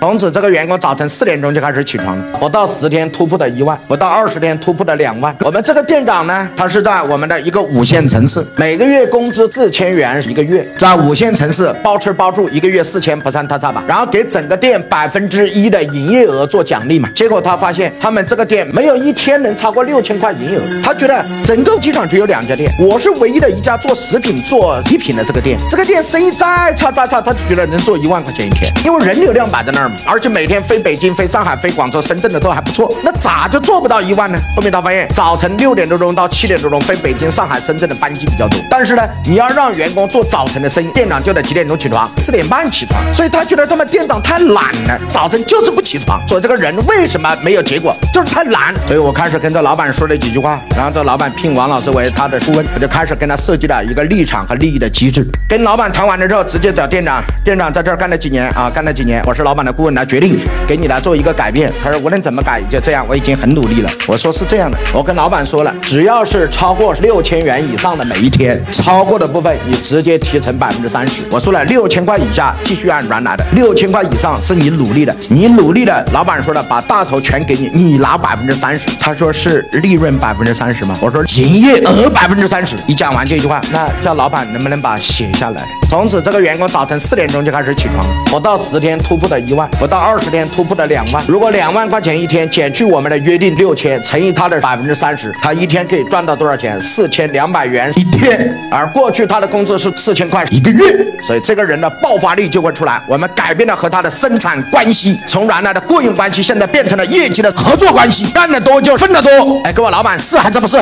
从此，这个员工早晨四点钟就开始起床了，不到十天突破的一万，不到二十天突破的两万。我们这个店长呢，他是在我们的一个五线城市，每个月工资四千元一个月，在五线城市包吃包住，一个月四千不算太差吧？然后给整个店百分之一的营业额做奖励嘛。结果他发现他们这个店没有一天能超过六千块营业额，他觉得整个机场只有两家店，我是唯一的一家做食品做礼品的这个店，这个店生意再差再差，他就觉得能做一万块钱一天，因为人流量摆在那儿而且每天飞北京、飞上海、飞广州、深圳的都还不错，那咋就做不到一万呢？后面他发现早晨六点多钟到七点多钟飞北京、上海、深圳的班机比较多，但是呢，你要让员工做早晨的生意，店长就得几点钟起床？四点半起床，所以他觉得他们店长太懒了，早晨就是不起床。说这个人为什么没有结果，就是太懒。所以我开始跟这老板说了几句话，然后这老板聘王老师为他的顾问，我就开始跟他设计了一个立场和利益的机制。跟老板谈完了之后，直接找店长，店长在这儿干了几年啊？干了几年？我是老板的顾问，来决定给你来做一个改变。他说无论怎么改，就这样，我已经很努力了。我说是这样的，我跟老板说了，只要是超过六千元以上的每一天，超过的部分你直接提成百分之三十。我说了，六千块以下继续按原来的，六千块以上是你努力的，你努力的，老板说了，把大头全给你，你拿百分之三十。他说是利润百分之三十吗？我说营业额百分之三十。一讲完这句话，那叫老板能不能把写下来？从此这个员工早晨四点钟就开始起床，不到十天突破的一万，不到二十天突破的两万。如果两万块钱一天减去我们的约定六千，乘以他的百分之三十，他一天可以赚到多少钱？四千两百元一天。而过去他的工资是四千块一个月，所以这个人的爆发力就会出来。我们改变了和他的生产关系，从原来的雇佣关系，现在变成了业绩的合作关系，干得多就挣得多。哎，各位老板是还是不是？